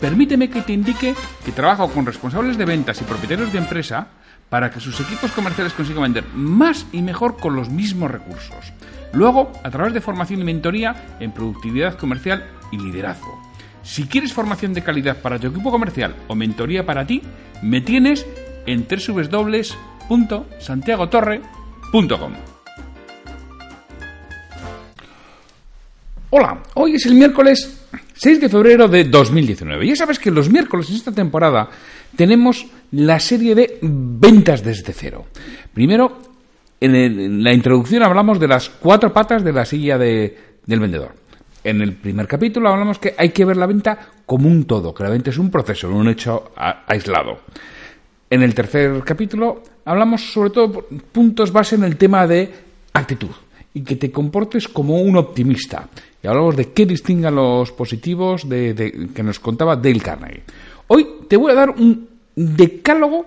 Permíteme que te indique que trabajo con responsables de ventas y propietarios de empresa para que sus equipos comerciales consigan vender más y mejor con los mismos recursos. Luego, a través de formación y mentoría en productividad comercial y liderazgo. Si quieres formación de calidad para tu equipo comercial o mentoría para ti, me tienes en www.santiagotorre.com. Hola, hoy es el miércoles 6 de febrero de 2019. Ya sabes que los miércoles en esta temporada tenemos la serie de ventas desde cero. Primero, en, la introducción hablamos de las cuatro patas de la silla del vendedor. En el primer capítulo hablamos que hay que ver la venta como un todo, que la venta es un proceso, no un hecho aislado. En el tercer capítulo hablamos sobre todo puntos base en el tema de actitud y que te comportes como un optimista y hablamos de qué distingan los positivos de, que nos contaba Dale Carnegie. Hoy te voy a dar un decálogo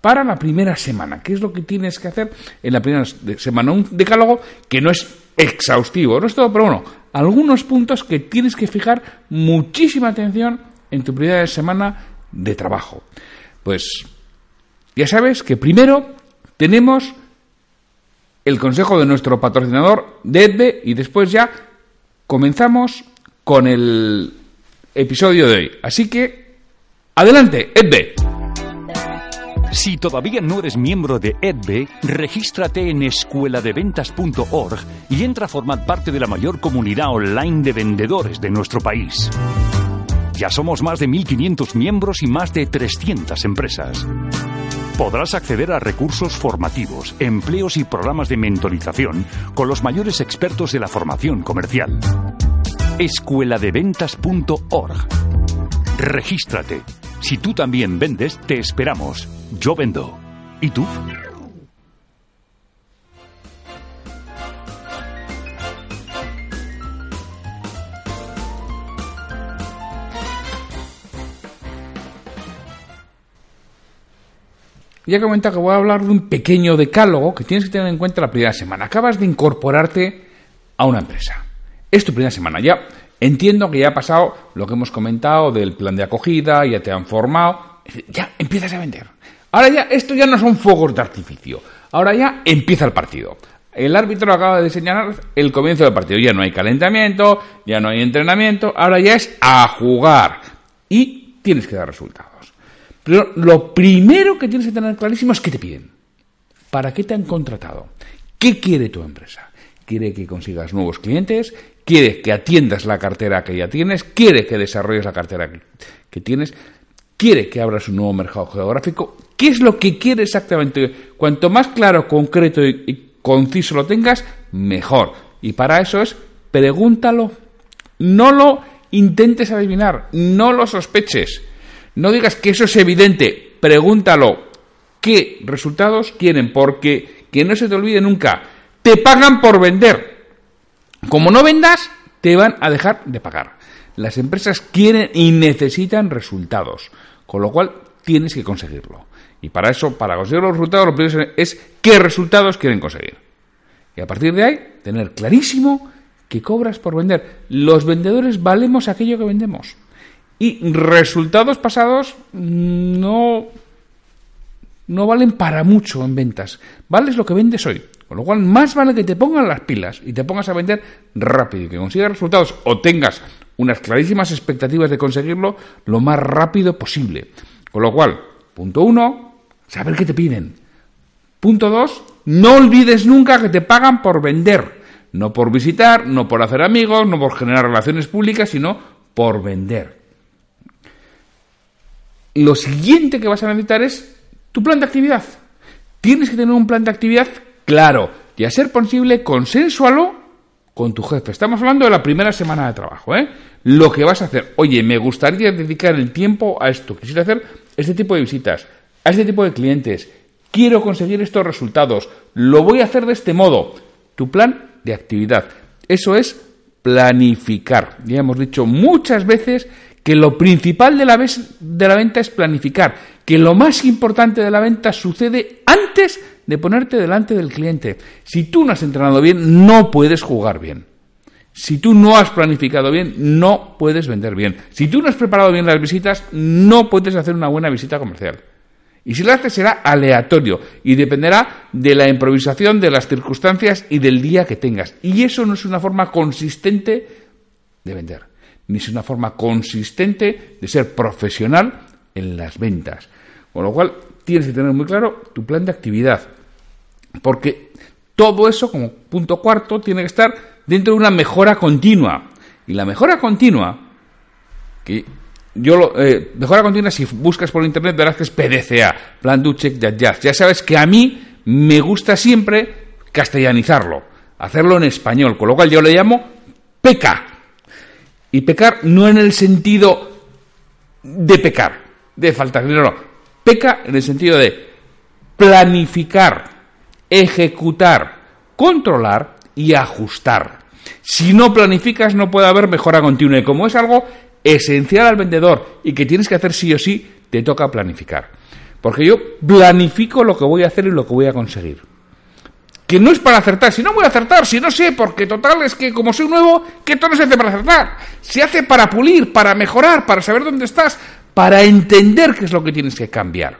para la primera semana. ¿Qué es lo que tienes que hacer en la primera semana? Un decálogo que no es exhaustivo, no es todo, pero bueno, algunos puntos que tienes que fijar muchísima atención en tu primera semana de trabajo. Pues ya sabes que primero tenemos el consejo de nuestro patrocinador, Deadbe, y después ya comenzamos con el episodio de hoy. Así que, adelante, Edbe. Si todavía no eres miembro de EDBE, regístrate en escueladeventas.org y entra a formar parte de la mayor comunidad online de vendedores de nuestro país. Ya somos más de 1.500 miembros y más de 300 empresas. Podrás acceder a recursos formativos, empleos y programas de mentorización con los mayores expertos de la formación comercial. Escueladeventas.org. Regístrate. Si tú también vendes, te esperamos. Yo vendo. ¿Y tú? Ya he comentado que voy a hablar de un pequeño decálogo que tienes que tener en cuenta la primera semana. Acabas de incorporarte a una empresa. Es tu primera semana. Ya entiendo que ya ha pasado lo que hemos comentado del plan de acogida, ya te han formado. Ya empiezas a vender. Ahora ya, esto ya no son fuegos de artificio. Ahora ya empieza el partido. El árbitro acaba de señalar el comienzo del partido. Ya no hay calentamiento, ya no hay entrenamiento. Ahora ya es a jugar. Y tienes que dar resultados. Lo primero que tienes que tener clarísimo es qué te piden. ¿Para qué te han contratado? ¿Qué quiere tu empresa? ¿Quiere que consigas nuevos clientes? ¿Quiere que atiendas la cartera que ya tienes? ¿Quiere que desarrolles la cartera que, tienes? ¿Quiere que abras un nuevo mercado geográfico? ¿Qué es lo que quiere exactamente? Cuanto más claro, concreto y conciso lo tengas, mejor. Y para eso es pregúntalo. No lo intentes adivinar, no lo sospeches. No digas que eso es evidente, pregúntalo. ¿Qué resultados quieren? Porque que no se te olvide nunca, te pagan por vender. Como no vendas, te van a dejar de pagar. Las empresas quieren y necesitan resultados, con lo cual tienes que conseguirlo. Y para eso, para conseguir los resultados, lo primero es qué resultados quieren conseguir. Y a partir de ahí, tener clarísimo que cobras por vender. Los vendedores valemos aquello que vendemos. Y resultados pasados no, no valen para mucho en ventas. Vales lo que vendes hoy. Con lo cual, más vale que te pongan las pilas y te pongas a vender rápido y que consigas resultados o tengas unas clarísimas expectativas de conseguirlo lo más rápido posible. Con lo cual, punto uno, saber qué te piden. Punto dos, no olvides nunca que te pagan por vender. No por visitar, no por hacer amigos, no por generar relaciones públicas, sino por vender lo siguiente que vas a necesitar es tu plan de actividad. Tienes que tener un plan de actividad claro y a ser posible consensualo con tu jefe. Estamos hablando de la primera semana de trabajo, ¿eh? Lo que vas a hacer. Oye, me gustaría dedicar el tiempo a esto. Quisiera hacer este tipo de visitas, a este tipo de clientes. quiero conseguir estos resultados, lo voy a hacer de este modo. Tu plan de actividad. Eso es planificar. Ya hemos dicho muchas veces que lo principal de la, de la venta es planificar, que lo más importante de la venta sucede antes de ponerte delante del cliente. Si tú no has entrenado bien, no puedes jugar bien. Si tú no has planificado bien, no puedes vender bien. Si tú no has preparado bien las visitas, no puedes hacer una buena visita comercial. Y si lo haces será aleatorio y dependerá de la improvisación, de las circunstancias y del día que tengas. Y eso no es una forma consistente de vender, ni es una forma consistente de ser profesional en las ventas. Con lo cual, tienes que tener muy claro tu plan de actividad. Porque todo eso, como punto cuarto, tiene que estar dentro de una mejora continua. Y la mejora continua, que yo lo, eh, mejora continua, si buscas por internet verás que es PDCA, Plan do Check Jazz. Ya sabes que a mí me gusta siempre castellanizarlo, hacerlo en español, con lo cual yo le llamo peca. Y pecar no en el sentido de pecar, de faltar, no, no. Peca en el sentido de planificar, ejecutar, controlar y ajustar. Si no planificas no puede haber mejora continua y como es algo esencial al vendedor y que tienes que hacer sí o sí, te toca planificar. Porque yo planifico lo que voy a hacer y lo que voy a conseguir. Que no es para acertar, si no voy a acertar, si no sé, porque total es que como soy nuevo, que todo no se hace para acertar. Se hace para pulir, para mejorar, para saber dónde estás, para entender qué es lo que tienes que cambiar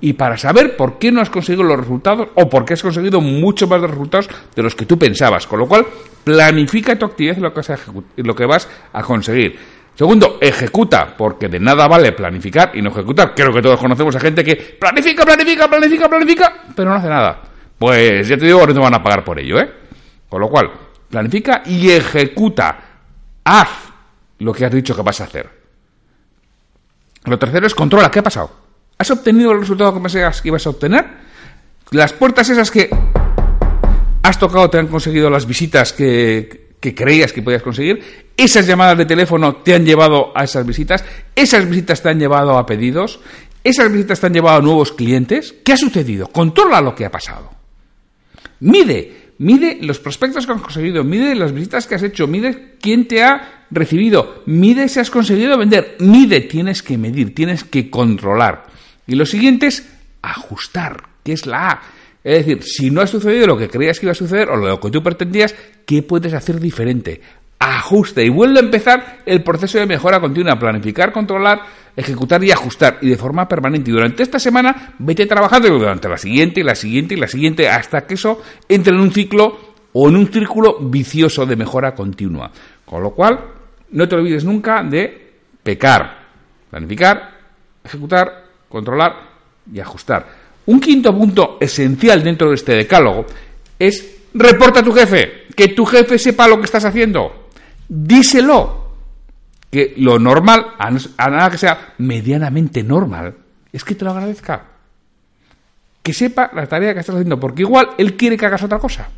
y para saber por qué no has conseguido los resultados o por qué has conseguido mucho más resultados de los que tú pensabas. Con lo cual, planifica tu actividad y lo que vas a, lo que vas a conseguir. Segundo, ejecuta, porque de nada vale planificar y no ejecutar. Creo que todos conocemos a gente que planifica, planifica, planifica, planifica, pero no hace nada. Pues ya te digo, no te van a pagar por ello, ¿eh? Con lo cual, planifica y ejecuta. Haz lo que has dicho que vas a hacer. Lo tercero es controla. ¿Qué ha pasado? ¿Has obtenido el resultado que pensabas que ibas a obtener? Las puertas esas que has tocado te han conseguido las visitas que, creías que podías conseguir. Esas llamadas de teléfono te han llevado a esas visitas. Esas visitas te han llevado a pedidos. Esas visitas te han llevado a nuevos clientes. ¿Qué ha sucedido? Controla lo que ha pasado. Mide, mide los prospectos que has conseguido, mide las visitas que has hecho, mide quién te ha recibido, mide si has conseguido vender, mide, tienes que medir, tienes que controlar. Y lo siguiente es ajustar, que es la A. Es decir, si no ha sucedido lo que creías que iba a suceder o lo que tú pretendías, ¿qué puedes hacer diferente? Ajuste y vuelve a empezar el proceso de mejora continua, planificar, controlar, ejecutar y ajustar y de forma permanente. Y durante esta semana vete trabajando durante la siguiente y la siguiente y la siguiente hasta que eso entre en un ciclo o en un círculo vicioso de mejora continua. Con lo cual, no te olvides nunca de pecar, planificar, ejecutar, controlar y ajustar. Un quinto punto esencial dentro de este decálogo es reporta a tu jefe, que tu jefe sepa lo que estás haciendo. Díselo. Que lo normal, a nada que sea medianamente normal, es que te lo agradezca. Que sepa la tarea que estás haciendo, porque igual él quiere que hagas otra cosa.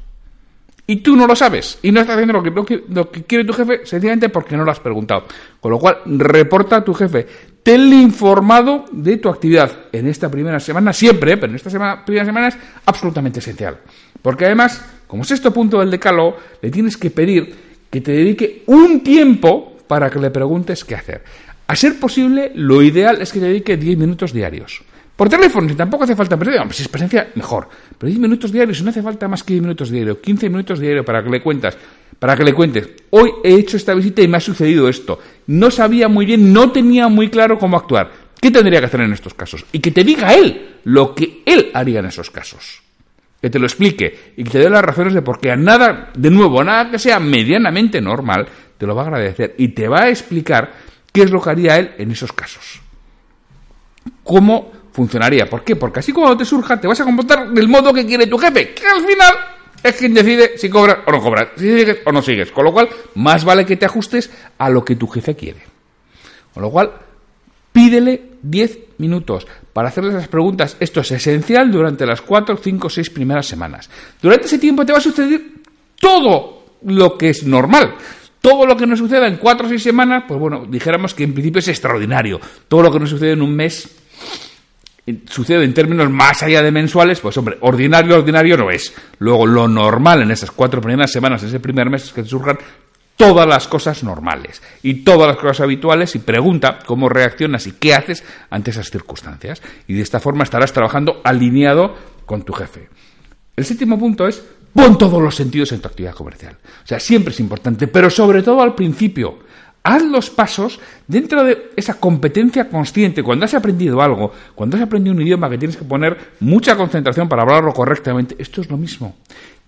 Y tú no lo sabes. Y no estás haciendo lo que, lo que quiere tu jefe sencillamente porque no lo has preguntado. Con lo cual, reporta a tu jefe. Tenle informado de tu actividad en esta primera semana, siempre, pero en esta primera semana es absolutamente esencial. Porque además, como sexto punto del decalo, le tienes que pedir que te dedique un tiempo para que le preguntes qué hacer. A ser posible, lo ideal es que te dedique 10 minutos diarios. Por teléfono, si tampoco hace falta si es presencia, mejor. Pero 10 minutos diarios, si no hace falta más que 10 minutos diarios, 15 minutos diarios para que le cuentas, para que le cuentes, hoy he hecho esta visita y me ha sucedido esto. No sabía muy bien, no tenía muy claro cómo actuar. ¿Qué tendría que hacer en estos casos? Y que te diga él lo que él haría en esos casos. Que te lo explique y que te dé las razones de por qué a nada, de nuevo, a nada que sea medianamente normal, te lo va a agradecer y te va a explicar qué es lo que haría él en esos casos. Cómo funcionaría. ¿Por qué? Porque así cuando te surja te vas a comportar del modo que quiere tu jefe, que al final es quien decide si cobras o no cobras, si sigues o no sigues. Con lo cual, más vale que te ajustes a lo que tu jefe quiere. Con lo cual, pídele 10 minutos para hacerle esas preguntas. Esto es esencial durante las 4, 5, 6 primeras semanas. Durante ese tiempo te va a suceder todo lo que es normal. Todo lo que no suceda en 4 o 6 semanas, pues bueno, dijéramos que en principio es extraordinario. Todo lo que no sucede en un mes sucede en términos más allá de mensuales, pues hombre, ordinario, ordinario no es. Luego, lo normal en esas cuatro primeras semanas, ese primer mes, es que surjan todas las cosas normales y todas las cosas habituales y pregunta cómo reaccionas y qué haces ante esas circunstancias. Y de esta forma estarás trabajando alineado con tu jefe. El séptimo punto es pon todos los sentidos en tu actividad comercial. O sea, siempre es importante, pero sobre todo al principio. Haz los pasos dentro de esa competencia consciente. Cuando has aprendido algo, cuando has aprendido un idioma que tienes que poner mucha concentración para hablarlo correctamente, esto es lo mismo.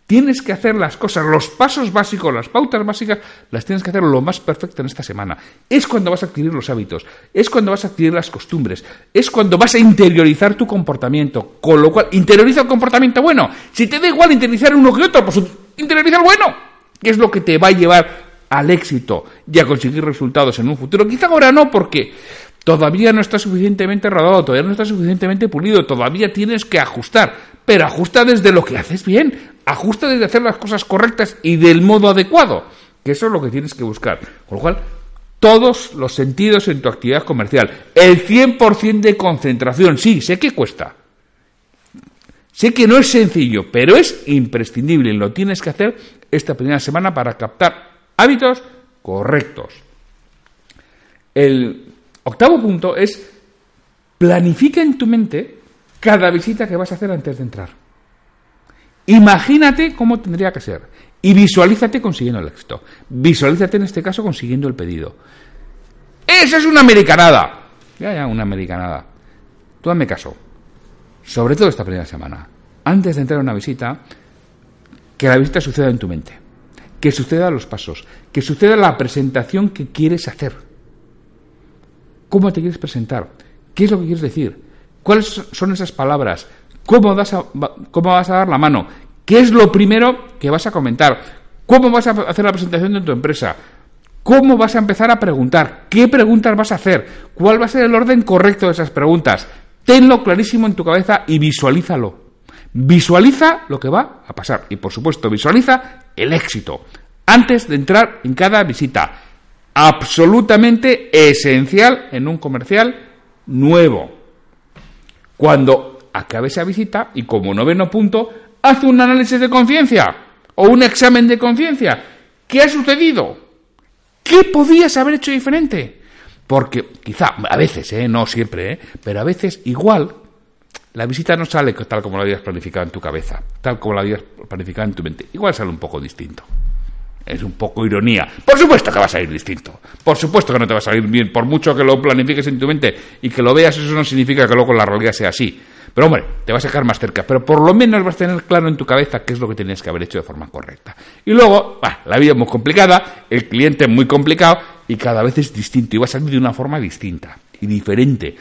Tienes que hacer las cosas, los pasos básicos, las pautas básicas, las tienes que hacer lo más perfecto en esta semana. Es cuando vas a adquirir los hábitos, es cuando vas a adquirir las costumbres, es cuando vas a interiorizar tu comportamiento. Con lo cual, interioriza el comportamiento bueno. Si te da igual interiorizar uno que otro, pues interioriza el bueno, que es lo que te va a llevar al éxito y a conseguir resultados en un futuro. Quizá ahora no, porque todavía no está suficientemente rodado, todavía no está suficientemente pulido, todavía tienes que ajustar, pero ajusta desde lo que haces bien, ajusta desde hacer las cosas correctas y del modo adecuado, que eso es lo que tienes que buscar. Con lo cual, todos los sentidos en tu actividad comercial, el 100% de concentración, sí, sé que cuesta. Sé que no es sencillo, pero es imprescindible lo tienes que hacer esta primera semana para captar hábitos correctos. El octavo punto es planifica en tu mente cada visita que vas a hacer antes de entrar. Imagínate cómo tendría que ser y visualízate consiguiendo el éxito. Visualízate en este caso consiguiendo el pedido. Esa es una americanada. Ya, ya, una americanada. Tú hazme caso. Sobre todo esta primera semana. Antes de entrar a una visita, que la visita suceda en tu mente que suceda los pasos, que suceda la presentación que quieres hacer. ¿Cómo te quieres presentar? ¿Qué es lo que quieres decir? ¿Cuáles son esas palabras? ¿Cómo vas a, cómo vas a dar la mano? ¿Qué es lo primero que vas a comentar? ¿Cómo vas a hacer la presentación de tu empresa? ¿Cómo vas a empezar a preguntar? ¿Qué preguntas vas a hacer? ¿Cuál va a ser el orden correcto de esas preguntas? Tenlo clarísimo en tu cabeza y visualízalo. Visualiza lo que va a pasar y, por supuesto, visualiza el éxito antes de entrar en cada visita. Absolutamente esencial en un comercial nuevo. Cuando acabe esa visita y como noveno punto, haz un análisis de conciencia o un examen de conciencia. ¿Qué ha sucedido? ¿Qué podías haber hecho diferente? Porque quizá, a veces, ¿eh? no siempre, ¿eh? pero a veces igual la visita no sale tal como la habías planificado en tu cabeza, tal como la habías planificado en tu mente. Igual sale un poco distinto. Es un poco ironía. Por supuesto que va a salir distinto. Por supuesto que no te va a salir bien. Por mucho que lo planifiques en tu mente y que lo veas, eso no significa que luego la realidad sea así. Pero hombre, te vas a sacar más cerca. Pero por lo menos vas a tener claro en tu cabeza qué es lo que tenías que haber hecho de forma correcta. Y luego, la vida es muy complicada, el cliente es muy complicado y cada vez es distinto. Y va a salir de una forma distinta y diferente.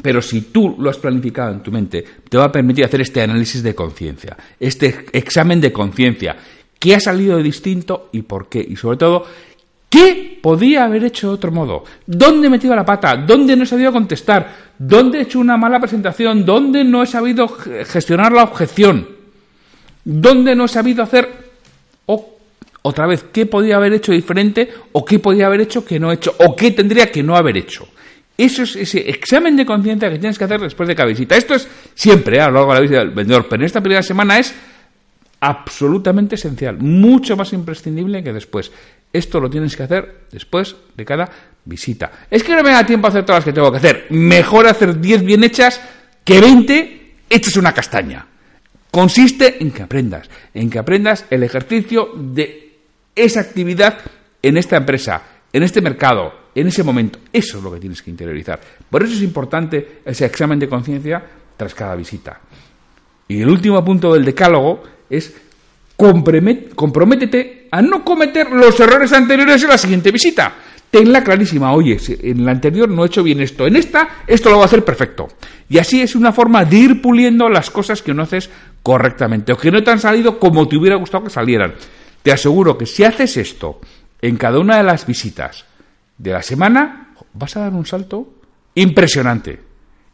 Pero si tú lo has planificado en tu mente, te va a permitir hacer este análisis de conciencia, este examen de conciencia. ¿Qué ha salido de distinto y por qué? Y sobre todo, ¿qué podía haber hecho de otro modo? ¿Dónde he metido la pata? ¿Dónde no he sabido contestar? ¿Dónde he hecho una mala presentación? ¿Dónde no he sabido gestionar la objeción? ¿Dónde no he sabido hacer... O, otra vez, ¿qué podía haber hecho diferente o qué podía haber hecho que no he hecho o qué tendría que no haber hecho? Eso es ese examen de conciencia que tienes que hacer después de cada visita. Esto es siempre ¿eh? a lo largo de la visita del vendedor, pero en esta primera semana es absolutamente esencial, mucho más imprescindible que después. Esto lo tienes que hacer después de cada visita. Es que no me da tiempo a hacer todas las que tengo que hacer. Mejor hacer 10 bien hechas que 20 hechas una castaña. Consiste en que aprendas, en que aprendas el ejercicio de esa actividad en esta empresa, en este mercado, en ese momento. Eso es lo que tienes que interiorizar. Por eso es importante ese examen de conciencia tras cada visita. Y el último punto del decálogo es comprométete a no cometer los errores anteriores en la siguiente visita. Tenla clarísima, oye, en la anterior no he hecho bien esto, en esta esto lo voy a hacer perfecto. Y así es una forma de ir puliendo las cosas que no haces correctamente o que no te han salido como te hubiera gustado que salieran. Te aseguro que si haces esto en cada una de las visitas, de la semana, vas a dar un salto impresionante.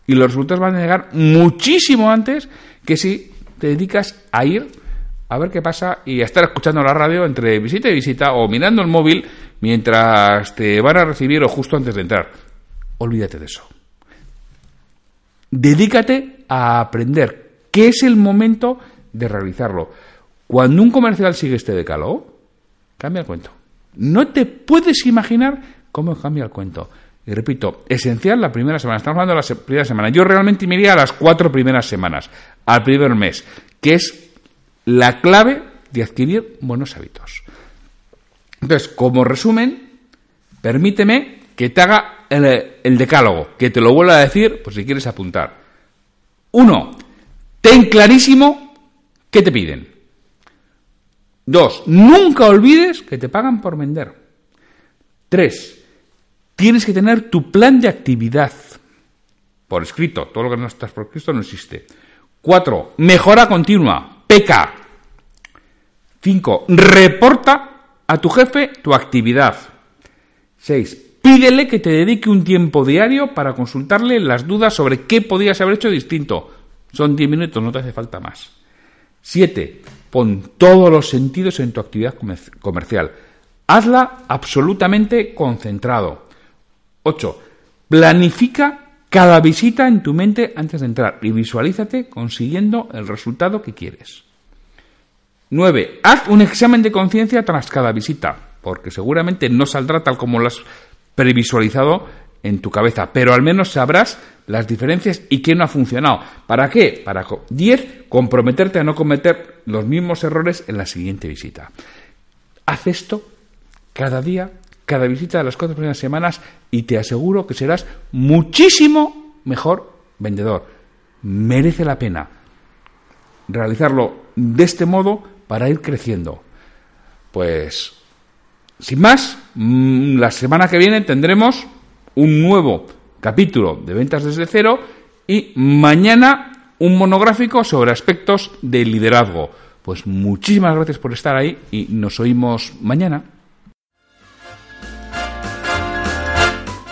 Y los resultados van a llegar muchísimo antes que si te dedicas a ir a ver qué pasa y estar escuchando la radio entre visita y visita o mirando el móvil mientras te van a recibir o justo antes de entrar. Olvídate de eso. Dedícate a aprender, que es el momento de realizarlo. Cuando un comercial sigue este decálogo, cambia el cuento. No te puedes imaginar cómo cambia el cuento. Y repito, esencial la primera semana. Estamos hablando de la primera semana. Yo realmente me iría a las cuatro primeras semanas, al primer mes, que es la clave de adquirir buenos hábitos. Entonces, como resumen, permíteme que te haga el, decálogo, que te lo vuelva a decir, por si quieres apuntar. Uno, ten clarísimo qué te piden. Dos, nunca olvides que te pagan por vender. Tres, tienes que tener tu plan de actividad por escrito. Todo lo que no estás por escrito no existe. Cuatro, mejora continua. Peca. Cinco, reporta a tu jefe tu actividad. 6. Pídele que te dedique un tiempo diario para consultarle las dudas sobre qué podías haber hecho distinto. Son 10 minutos, no te hace falta más. 7. Pon todos los sentidos en tu actividad comercial. Hazla absolutamente concentrado. 8. Planifica cada visita en tu mente antes de entrar y visualízate consiguiendo el resultado que quieres. 9. Haz un examen de conciencia tras cada visita, porque seguramente no saldrá tal como lo has previsualizado en tu cabeza, pero al menos sabrás las diferencias y qué no ha funcionado. ¿Para qué? Para 10. Comprometerte a no cometer los mismos errores en la siguiente visita. Haz esto cada día, cada visita de las cuatro primeras semanas y te aseguro que serás muchísimo mejor vendedor. Merece la pena realizarlo de este modo para ir creciendo. Pues, sin más, mm, la semana que viene tendremos un nuevo capítulo de ventas desde cero y mañana un monográfico sobre aspectos de liderazgo. Pues muchísimas gracias por estar ahí y nos oímos mañana.